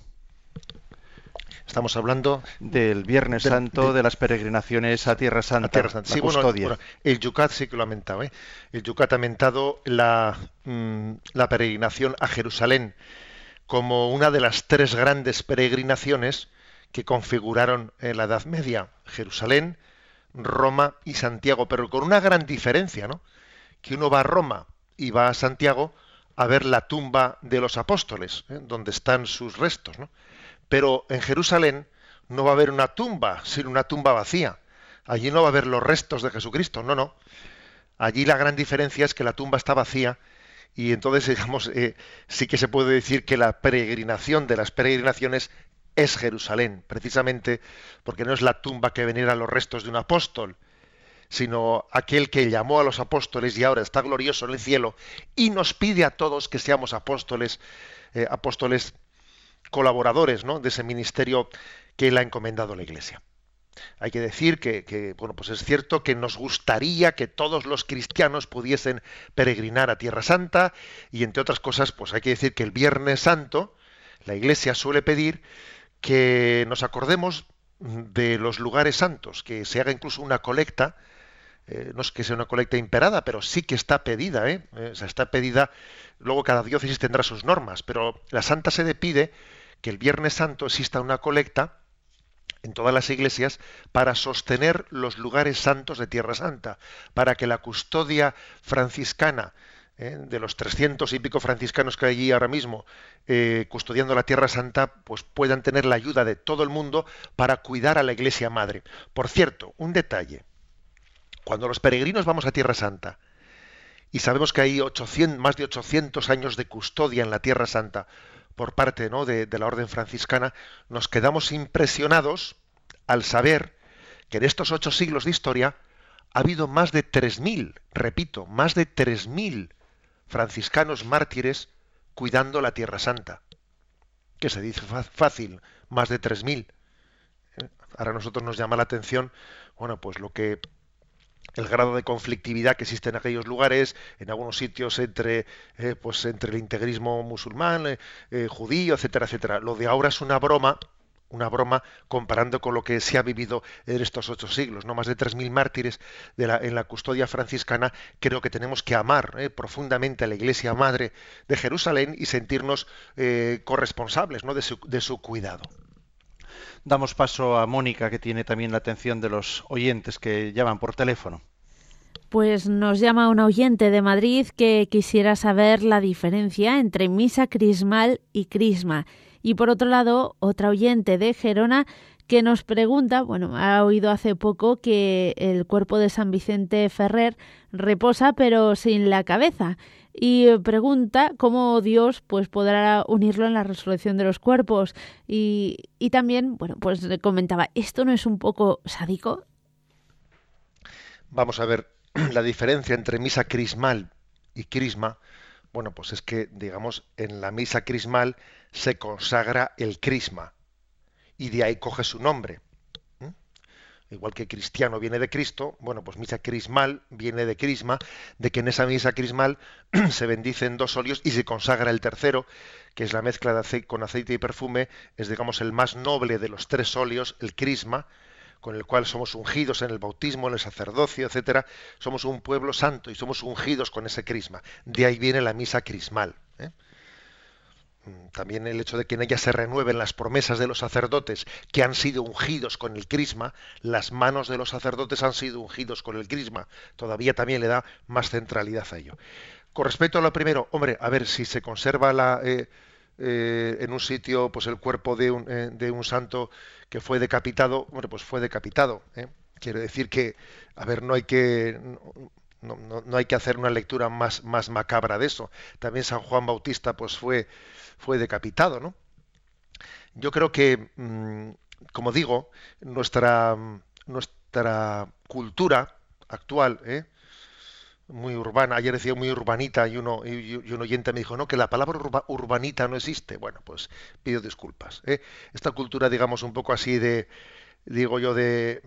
Estamos hablando Del Viernes Del- Santo, de- de las peregrinaciones a Tierra Santa, a Tierra Santa. la Sí, bueno, custodia. bueno, el Yucat sí que lo ha mentado. ¿eh? El Yucat ha mentado la, mm, la peregrinación a Jerusalén como una de las tres grandes peregrinaciones que configuraron en la Edad Media. Jerusalén, Roma y Santiago, pero con una gran diferencia, ¿no? Que uno va a Roma y va a Santiago a ver la tumba de los apóstoles, ¿eh? donde están sus restos, ¿no? Pero en Jerusalén no va a haber una tumba, sino una tumba vacía. Allí no va a haber los restos de Jesucristo, no, no. Allí la gran diferencia es que la tumba está vacía y entonces, [laughs] digamos, eh, sí que se puede decir que la peregrinación de las peregrinaciones es Jerusalén, precisamente porque no es la tumba que venera los restos de un apóstol, sino aquel que llamó a los apóstoles y ahora está glorioso en el cielo y nos pide a todos que seamos apóstoles, eh, apóstoles colaboradores ¿no? de ese ministerio que él ha encomendado la Iglesia. Hay que decir que, que, bueno, pues es cierto que nos gustaría que todos los cristianos pudiesen peregrinar a Tierra Santa y entre otras cosas, pues hay que decir que el Viernes Santo la Iglesia suele pedir que nos acordemos de los lugares santos, que se haga incluso una colecta, eh, no es que sea una colecta imperada, pero sí que está pedida, ¿eh? Eh, o sea, está pedida, luego cada diócesis tendrá sus normas, pero la Santa Sede pide que el Viernes Santo exista una colecta en todas las iglesias para sostener los lugares santos de Tierra Santa, para que la custodia franciscana ¿eh? de los 300 y pico franciscanos que hay allí ahora mismo eh, custodiando la Tierra Santa, pues puedan tener la ayuda de todo el mundo para cuidar a la Iglesia Madre. Por cierto, un detalle. Cuando los peregrinos vamos a Tierra Santa y sabemos que hay 800, más de 800 años de custodia en la Tierra Santa por parte ¿no? de, de la Orden franciscana, nos quedamos impresionados al saber que en estos ocho siglos de historia ha habido más de 3.000, repito, más de 3.000 franciscanos mártires cuidando la Tierra Santa. Que se dice fácil, más de 3.000. ¿Eh? Ahora a nosotros nos llama la atención, bueno, pues lo que el grado de conflictividad que existe en aquellos lugares, en algunos sitios entre, eh, pues entre el integrismo musulmán, eh, eh, judío, etcétera, etcétera. Lo de ahora es una broma, una broma comparando con lo que se ha vivido en estos ocho siglos, no más de 3.000 mártires en la custodia franciscana. Creo que tenemos que amar profundamente a la Iglesia Madre de Jerusalén y sentirnos corresponsables ¿no? de su cuidado. Damos paso a Mónica, que tiene también la atención de los oyentes que llaman por teléfono. Pues nos llama un oyente de Madrid que quisiera saber la diferencia entre misa crismal y crisma y por otro lado, otra oyente de Gerona que nos pregunta, bueno, ha oído hace poco que el cuerpo de San Vicente Ferrer reposa pero sin la cabeza y pregunta cómo Dios pues podrá unirlo en la resurrección de los cuerpos y, y también, bueno, pues comentaba, ¿esto no es un poco sádico? Vamos a ver [clears throat] la diferencia entre misa crismal y crisma bueno, pues es que, digamos, en la misa crismal se consagra el crisma y de ahí coge su nombre. Igual que cristiano viene de Cristo, bueno, pues misa crismal viene de crisma, de que en esa misa crismal [clears throat] se bendicen dos óleos y se consagra el tercero, que es la mezcla de aceite, con aceite y perfume, es digamos el más noble de los tres óleos, el crisma, con el cual somos ungidos en el bautismo, en el sacerdocio, etcétera, somos un pueblo santo y somos ungidos con ese crisma. De ahí viene la misa crismal. ¿eh? Mm, también el hecho de que en ella se renueven las promesas de los sacerdotes que han sido ungidos con el crisma, las manos de los sacerdotes han sido ungidos con el crisma, todavía también le da más centralidad a ello. Con respecto a lo primero, hombre, a ver si se conserva la, eh, eh, en un sitio pues el cuerpo de un, eh, de un santo que fue decapitado, bueno, pues fue decapitado. Quiero decir que, a ver, no hay que no, no, no, hay que hacer una lectura más, más macabra de eso. También San Juan Bautista pues fue, fue decapitado, ¿no? Yo creo que, mmm, como digo, nuestra, nuestra cultura actual, ¿eh? muy urbana, ayer decía muy urbanita y uno y, un oyente me dijo, no, que la palabra urba, urbanita no existe. Bueno, pues pido disculpas. ¿eh? Esta cultura, digamos, un poco así de, digo yo, de,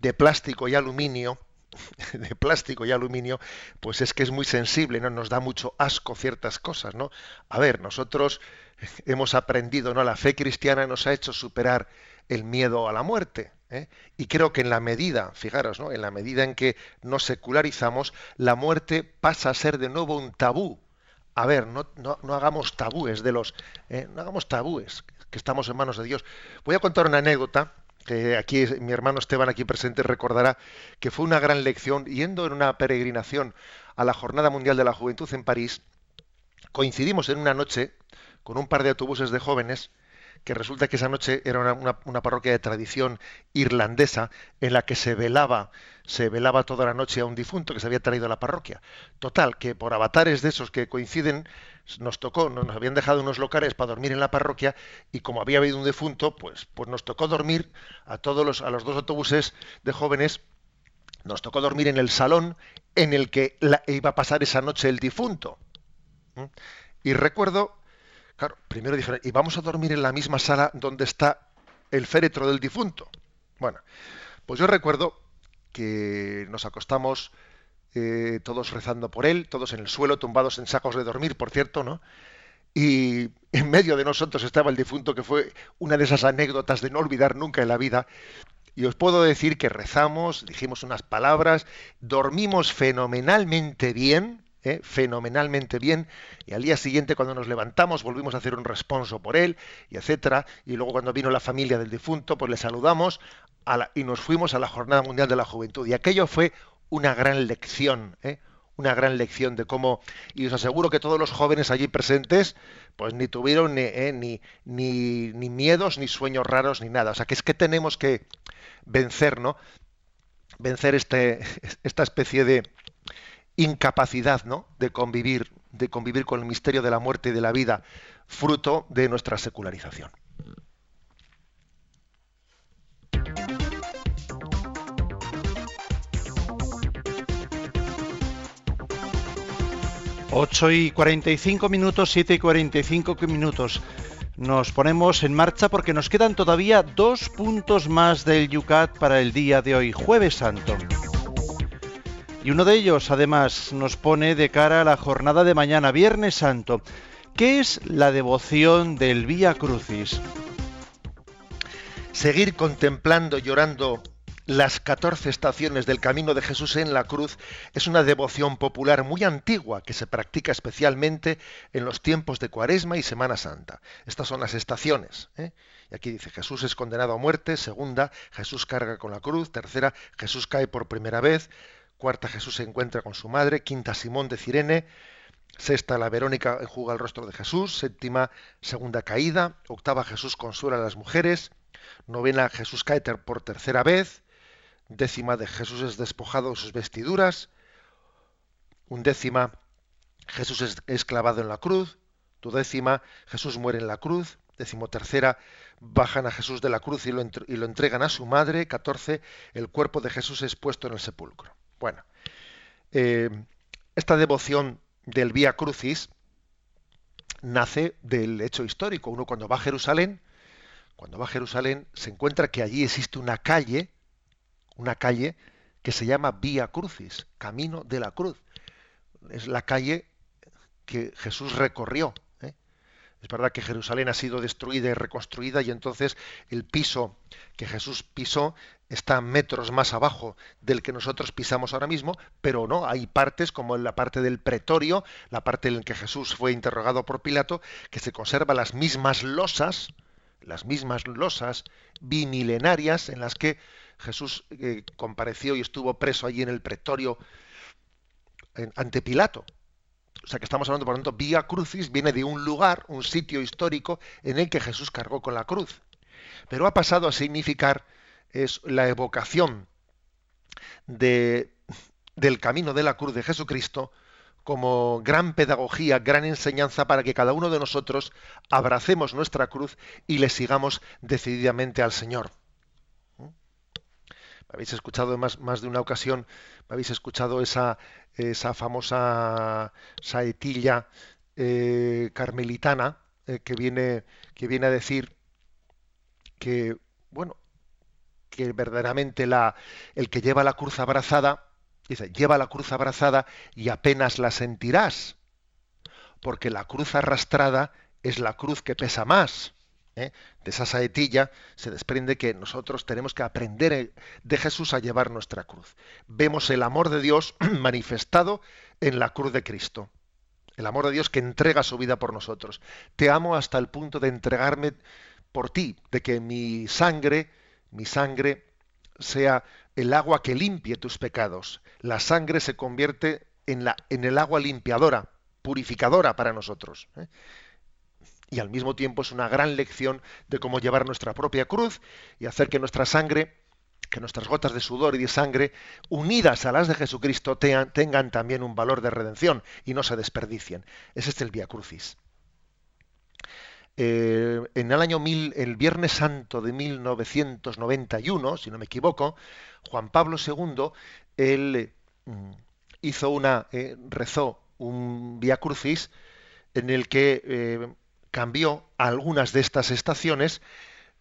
de plástico y aluminio, [laughs] de plástico y aluminio, pues es que es muy sensible, ¿no? Nos da mucho asco ciertas cosas, ¿no? A ver, nosotros [laughs] hemos aprendido, ¿no? La fe cristiana nos ha hecho superar el miedo a la muerte. ¿eh? Y creo que en la medida, fijaros, ¿no? en la medida en que nos secularizamos, la muerte pasa a ser de nuevo un tabú. A ver, no, no, no hagamos tabúes de los, ¿eh? no hagamos tabúes, que estamos en manos de Dios. Voy a contar una anécdota aquí mi hermano Esteban aquí presente recordará que fue una gran lección yendo en una peregrinación a la Jornada Mundial de la Juventud en París. Coincidimos en una noche con un par de autobuses de jóvenes que resulta que esa noche era una, una, parroquia de tradición irlandesa en la que se velaba, se velaba toda la noche a un difunto que se había traído a la parroquia. Total, que por avatares de esos que coinciden, nos tocó, nos habían dejado unos locales para dormir en la parroquia y como había habido un difunto, pues, pues nos tocó dormir a todos los, a los dos autobuses de jóvenes, nos tocó dormir en el salón en el que iba a pasar esa noche el difunto. ¿Mm? Y recuerdo Claro, primero dijeron, y vamos a dormir en la misma sala donde está el féretro del difunto. Bueno, pues yo recuerdo que nos acostamos eh, todos rezando por él, todos en el suelo, tumbados en sacos de dormir, por cierto, ¿no? Y en medio de nosotros estaba el difunto, que fue una de esas anécdotas de no olvidar nunca en la vida. Y os puedo decir que rezamos, dijimos unas palabras, dormimos fenomenalmente bien, ¿eh? fenomenalmente bien y al día siguiente cuando nos levantamos volvimos a hacer un responso por él y etcétera y luego cuando vino la familia del difunto pues le saludamos y nos fuimos a la jornada mundial de la juventud y aquello fue una gran lección ¿eh? una gran lección de cómo, y os aseguro que todos los jóvenes allí presentes, pues ni tuvieron ni, eh, ni, ni, miedos, ni sueños raros, ni nada. O sea, que es que tenemos que vencer, ¿no? Vencer este, [laughs] esta especie de incapacidad, ¿no? De convivir, de convivir con el misterio de la muerte y de la vida, fruto de nuestra secularización. 8 y 45 minutos, 7 y 45 minutos. Nos ponemos en marcha porque nos quedan todavía dos puntos más del Yucat para el día de hoy, jueves santo. Y uno de ellos, además, nos pone de cara a la jornada de mañana, Viernes Santo. ¿Qué es la devoción del Vía Crucis? Seguir contemplando, llorando las 14 estaciones del camino de Jesús en la cruz es una devoción popular muy antigua que se practica especialmente en los tiempos de Cuaresma y Semana Santa. Estas son las estaciones. ¿eh? Y aquí dice, Jesús es condenado a muerte, segunda, Jesús carga con la cruz, tercera, Jesús cae por primera vez, cuarta, Jesús se encuentra con su madre, quinta, Simón de Cirene, sexta, la Verónica enjuga el rostro de Jesús, séptima, segunda caída, octava, Jesús consuela a las mujeres, novena, Jesús cae por tercera vez, décima de Jesús es despojado de sus vestiduras, undécima Jesús es, clavado en la cruz, tu décima Jesús muere en la cruz, tercera bajan a Jesús de la cruz y lo entregan a su madre, catorce el cuerpo de Jesús es puesto en el sepulcro. Bueno, eh, esta devoción del Vía Crucis nace del hecho histórico. Uno cuando va a Jerusalén, cuando va a Jerusalén, se encuentra que allí existe una calle una calle que se llama Vía Crucis, Camino de la Cruz. Es la calle que Jesús recorrió. Es verdad que Jerusalén ha sido destruida y reconstruida y entonces el piso que Jesús pisó está metros más abajo del que nosotros pisamos ahora mismo, pero no, hay partes como en la parte del pretorio, la parte en la que Jesús fue interrogado por Pilato, que se conservan las mismas losas, las mismas losas bimilenarias en las que Jesús eh, compareció y estuvo preso allí en el pretorio ante Pilato. O sea que estamos hablando, por lo tanto, Vía Crucis viene de un lugar, un sitio histórico en el que Jesús cargó con la cruz. Pero ha pasado a significar es la evocación de, del camino de la cruz de Jesucristo como gran pedagogía, gran enseñanza para que cada uno de nosotros abracemos nuestra cruz y le sigamos decididamente al Señor habéis escuchado más, más de una ocasión, me habéis escuchado esa, esa famosa saetilla eh, carmelitana eh, que, viene, que viene a decir que, bueno, que verdaderamente la, el que lleva la cruz abrazada, dice, lleva la cruz abrazada y apenas la sentirás, porque la cruz arrastrada es la cruz que pesa más. ¿Eh? de esa saetilla se desprende que nosotros tenemos que aprender eh, de Jesús a llevar nuestra cruz. Vemos el amor de Dios [clears throat] manifestado en la cruz de Cristo. El amor de Dios que entrega su vida por nosotros. Te amo hasta el punto de entregarme por ti, de que mi sangre, mi sangre sea el agua que limpie tus pecados. La sangre se convierte en, el agua limpiadora, purificadora para nosotros. ¿eh? Y al mismo tiempo es una gran lección de cómo llevar nuestra propia cruz y hacer que nuestra sangre, que nuestras gotas de sudor y de sangre, unidas a las de Jesucristo, tengan también un valor de redención y no se desperdicien. Ese es el Via Crucis. Eh, en el año mil, el Viernes Santo de 1991, si no me equivoco, Juan Pablo II, él mm, hizo una, eh, rezó un Via Crucis en el que eh, cambió algunas de estas estaciones,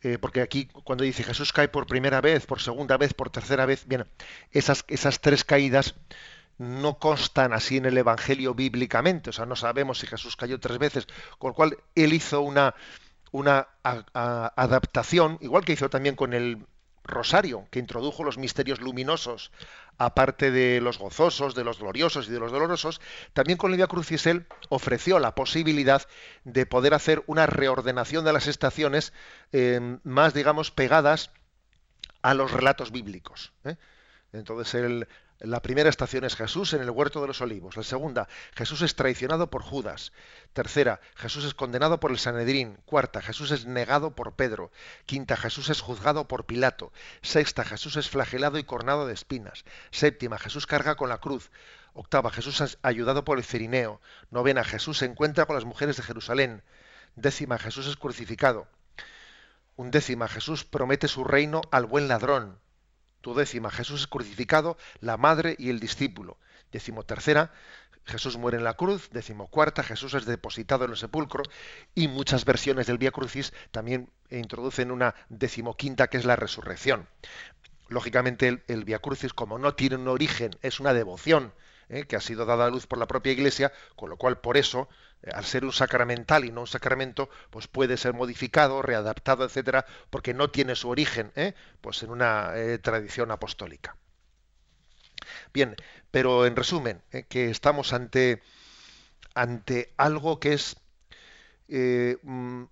eh, porque aquí cuando dice Jesús cae por primera vez, por segunda vez, por tercera vez, bien, esas, esas tres caídas no constan así en el Evangelio bíblicamente, o sea, no sabemos si Jesús cayó tres veces, con lo cual él hizo una, una adaptación, igual que hizo también con el rosario, que introdujo los misterios luminosos, aparte de los gozosos, de los gloriosos y de los dolorosos, también con Lidia Crucis él ofreció la posibilidad de poder hacer una reordenación de las estaciones eh, más, digamos, pegadas a los relatos bíblicos. ¿eh? Entonces él La primera estación es Jesús en el huerto de los olivos. La segunda, Jesús es traicionado por Judas. Tercera, Jesús es condenado por el Sanedrín. Cuarta, Jesús es negado por Pedro. Quinta, Jesús es juzgado por Pilato. Sexta, Jesús es flagelado y cornado de espinas. Séptima, Jesús carga con la cruz. Octava, Jesús es ayudado por el Cirineo. Novena, Jesús se encuentra con las mujeres de Jerusalén. Décima, Jesús es crucificado. Undécima, Jesús promete su reino al buen ladrón. Tu décima, Jesús es crucificado, la madre y el discípulo. Décimo tercera, Jesús muere en la cruz. Décimo cuarta, Jesús es depositado en el sepulcro. Y muchas versiones del Vía Crucis también introducen una decimoquinta que es la resurrección. Lógicamente el, el Via Crucis, como no tiene un origen, es una devoción ¿eh? que ha sido dada a luz por la propia Iglesia, con lo cual por eso, eh, al ser un sacramental y no un sacramento, pues puede ser modificado, readaptado, etcétera, porque no tiene su origen, ¿eh? pues en una tradición apostólica. Bien, pero en resumen, que estamos ante ante algo que es mm,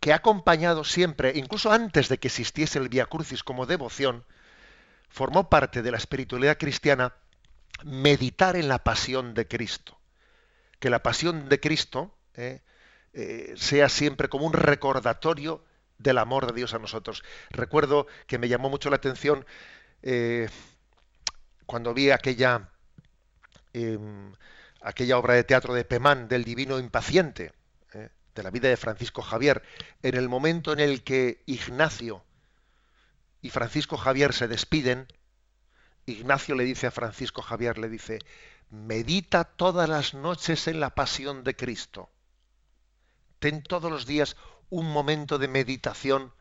que ha acompañado siempre, incluso antes de que existiese el Via Crucis como devoción, formó parte de la espiritualidad cristiana meditar en la pasión de Cristo. Que la pasión de Cristo eh, eh, sea siempre como un recordatorio del amor de Dios a nosotros. Recuerdo que me llamó mucho la atención eh, cuando vi aquella, em, aquella obra de teatro de Pemán, del Divino Impaciente, de la vida de Francisco Javier, en el momento en el que Ignacio y Francisco Javier se despiden, Ignacio le dice a Francisco Javier, le dice, medita todas las noches en la pasión de Cristo. Ten todos los días un momento de meditación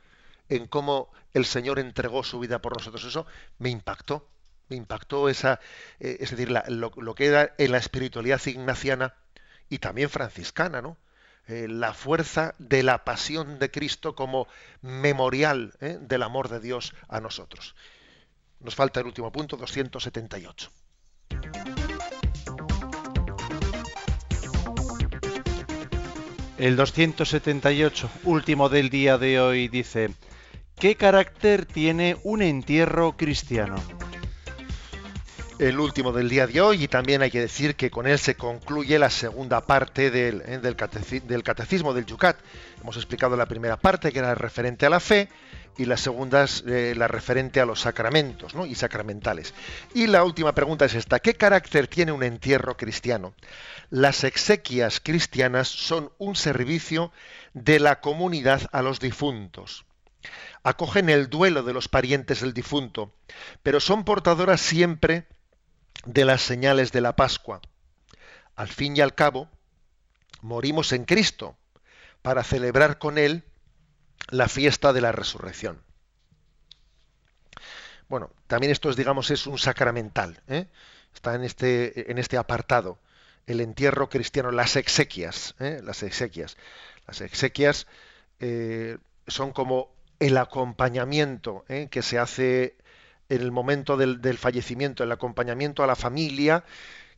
en cómo el Señor entregó su vida por nosotros. Eso me impactó, me impactó esa, eh, es decir, lo, que era en la espiritualidad ignaciana y también franciscana, ¿no? Eh, la fuerza de la pasión de Cristo como memorial ¿eh? del amor de Dios a nosotros. Nos falta el último punto, 278. El 278, último del día de hoy, dice, ¿qué carácter tiene un entierro cristiano? El último del día de hoy y también hay que decir que con él se concluye la segunda parte del, eh, del, catecismo del Yucat. Hemos explicado la primera parte que era referente a la fe y la segunda es eh, la referente a los sacramentos y sacramentales. Y la última pregunta es esta, ¿qué carácter tiene un entierro cristiano? Las exequias cristianas son un servicio de la comunidad a los difuntos. Acogen el duelo de los parientes del difunto, pero son portadoras siempre de las señales de la Pascua. Al fin y al cabo, morimos en Cristo para celebrar con Él la fiesta de la resurrección. Bueno, también esto es, digamos, es un sacramental. ¿eh? Está en este, en este apartado. El entierro cristiano, las exequias. ¿eh? Las exequias. Las exequias eh, son como el acompañamiento que se hace en el momento del, fallecimiento, el acompañamiento a la familia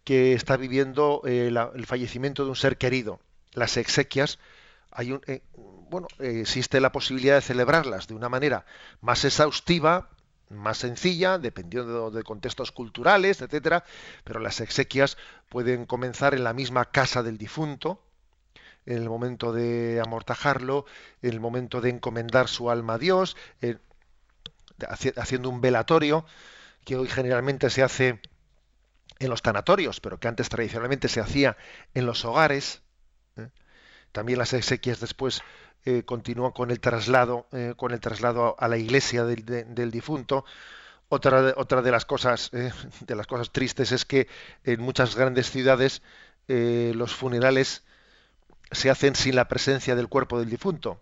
que está viviendo el fallecimiento de un ser querido. Las exequias hay un, bueno, existe la posibilidad de celebrarlas de una manera más exhaustiva, más sencilla, dependiendo de contextos culturales, etcétera, pero las exequias pueden comenzar en la misma casa del difunto, en el momento de amortajarlo, en el momento de encomendar su alma a Dios, haciendo un velatorio que hoy generalmente se hace en los tanatorios, pero que antes tradicionalmente se hacía en los hogares. ¿eh? También las exequias después eh, continúa con el traslado, eh, con el traslado a la iglesia del, difunto. Otra de, otra de las cosas, eh, [laughs] de las cosas tristes es que en muchas grandes ciudades los funerales se hacen sin la presencia del cuerpo del difunto,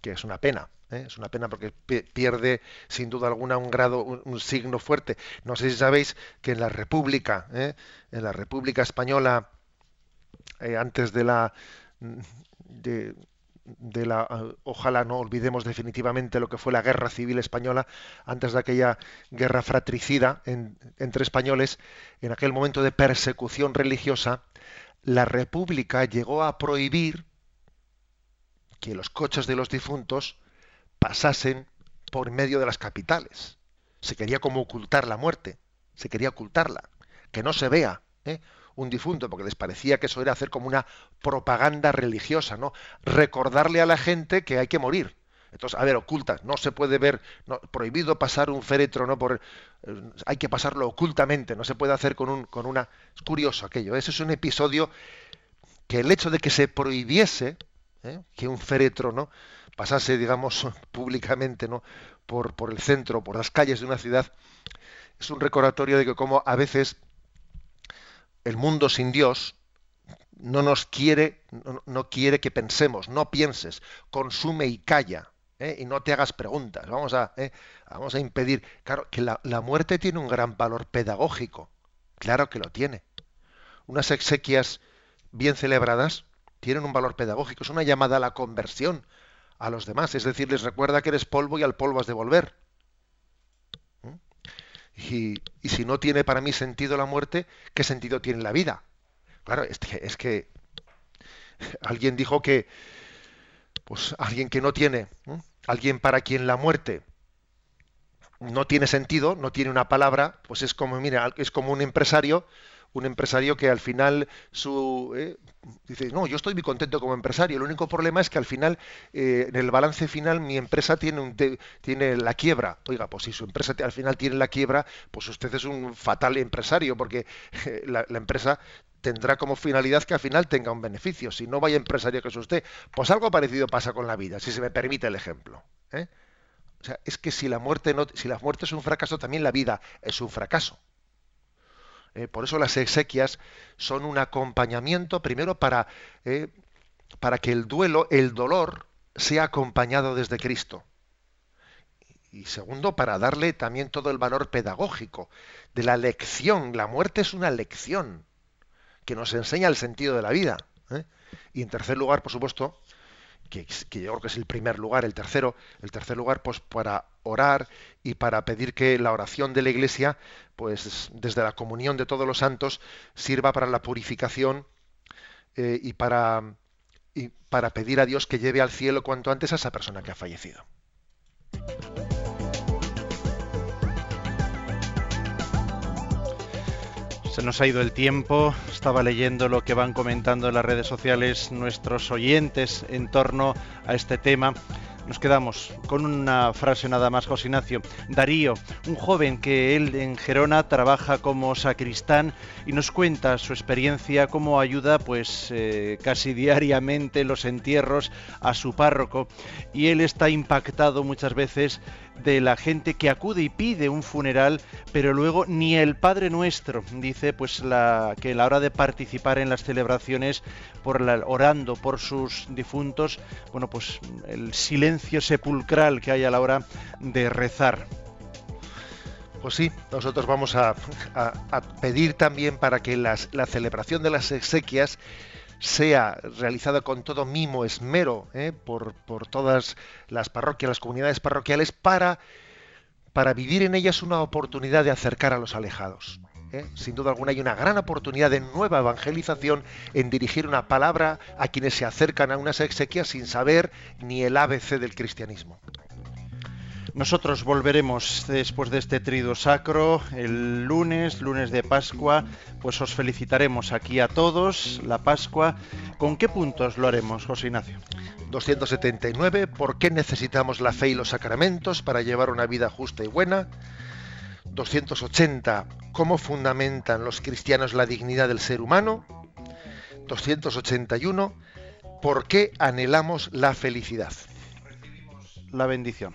que es una pena. Es una pena porque pierde sin duda alguna un grado, un, signo fuerte. No sé si sabéis que en la República, en la República Española, antes de la de la ojalá no olvidemos definitivamente lo que fue la guerra civil española antes de aquella guerra fratricida entre españoles en aquel momento de persecución religiosa la república llegó a prohibir que los coches de los difuntos pasasen por medio de las capitales se quería como ocultar la muerte se quería ocultarla, que no se vea ¿eh? Un difunto, porque les parecía que eso era hacer como una propaganda religiosa, ¿no? Recordarle a la gente que hay que morir. Entonces, a ver, oculta, no se puede ver, prohibido pasar un féretro, no por, eh, hay que pasarlo ocultamente, no se puede hacer con un, con una, es curioso aquello. Ese es un episodio que el hecho de que se prohibiese ¿eh? que un féretro, ¿no? pasase, digamos, [laughs] públicamente, ¿no? por, por el centro, por las calles de una ciudad, es un recordatorio de que como a veces el mundo sin Dios no nos quiere, no, quiere que pensemos, no pienses, consume y calla. ¿eh? Y no te hagas preguntas. Vamos a, ¿eh? vamos a impedir. Claro, que la, la muerte tiene un gran valor pedagógico. Claro que lo tiene. Unas exequias bien celebradas tienen un valor pedagógico. Es una llamada a la conversión a los demás. Es decir, les recuerda que eres polvo y al polvo has de volver. Y, si no tiene para mí sentido la muerte, ¿qué sentido tiene la vida? Claro, es que, es que alguien dijo que, pues alguien que no tiene, alguien para quien la muerte no tiene sentido, no tiene una palabra, pues es como, mira, es como un empresario un empresario que al final su eh, dice no yo estoy muy contento como empresario el único problema es que al final eh, en el balance final mi empresa tiene un tiene la quiebra oiga pues si su empresa al final tiene la quiebra pues usted es un fatal empresario porque eh, la, empresa tendrá como finalidad que al final tenga un beneficio. Si no vaya empresario que es usted. Pues algo parecido pasa con la vida si se me permite el ejemplo o sea, es que si la muerte no, si la muerte es un fracaso, también la vida es un fracaso. Eh, por eso las exequias son un acompañamiento, primero para, eh, para que el duelo, el dolor, sea acompañado desde Cristo. Y segundo, para darle también todo el valor pedagógico de la lección. La muerte es una lección que nos enseña el sentido de la vida. ¿eh? Y en tercer lugar, por supuesto, que, yo creo que es el primer lugar, el tercero, el tercer lugar, pues para orar y para pedir que la oración de la Iglesia, pues desde la comunión de todos los santos, sirva para la purificación eh, y, para, y para pedir a Dios que lleve al cielo cuanto antes a esa persona que ha fallecido. Nos ha ido el tiempo, estaba leyendo lo que van comentando en las redes sociales nuestros oyentes en torno a este tema. Nos quedamos con una frase nada más, José Ignacio. Darío, un joven que él en Gerona trabaja como sacristán y nos cuenta su experiencia, cómo ayuda pues eh, casi [laughs] diariamente los entierros a su párroco y él está impactado muchas veces de la gente que acude y pide un funeral, pero luego ni el Padre Nuestro dice pues la, que a la hora de participar en las celebraciones por la, orando por sus difuntos, bueno pues el silencio sepulcral que hay a la hora de rezar. Pues sí, nosotros vamos a, pedir también para que la celebración de las exequias sea realizada con todo mimo, esmero, ¿eh? por, todas las parroquias, las comunidades parroquiales, para, para vivir en ellas una oportunidad de acercar a los alejados. ¿eh? Sin duda alguna hay una gran oportunidad de nueva evangelización en dirigir una palabra a quienes se acercan a unas exequias sin saber ni el ABC del cristianismo. Nosotros volveremos después de este trido sacro el lunes, lunes de Pascua, pues os felicitaremos aquí a todos la Pascua. ¿Con qué puntos lo haremos, José Ignacio? 279, ¿por qué necesitamos la fe y los sacramentos para llevar una vida justa y buena? 280, ¿cómo fundamentan los cristianos la dignidad del ser humano? 281, ¿por qué anhelamos la felicidad? La bendición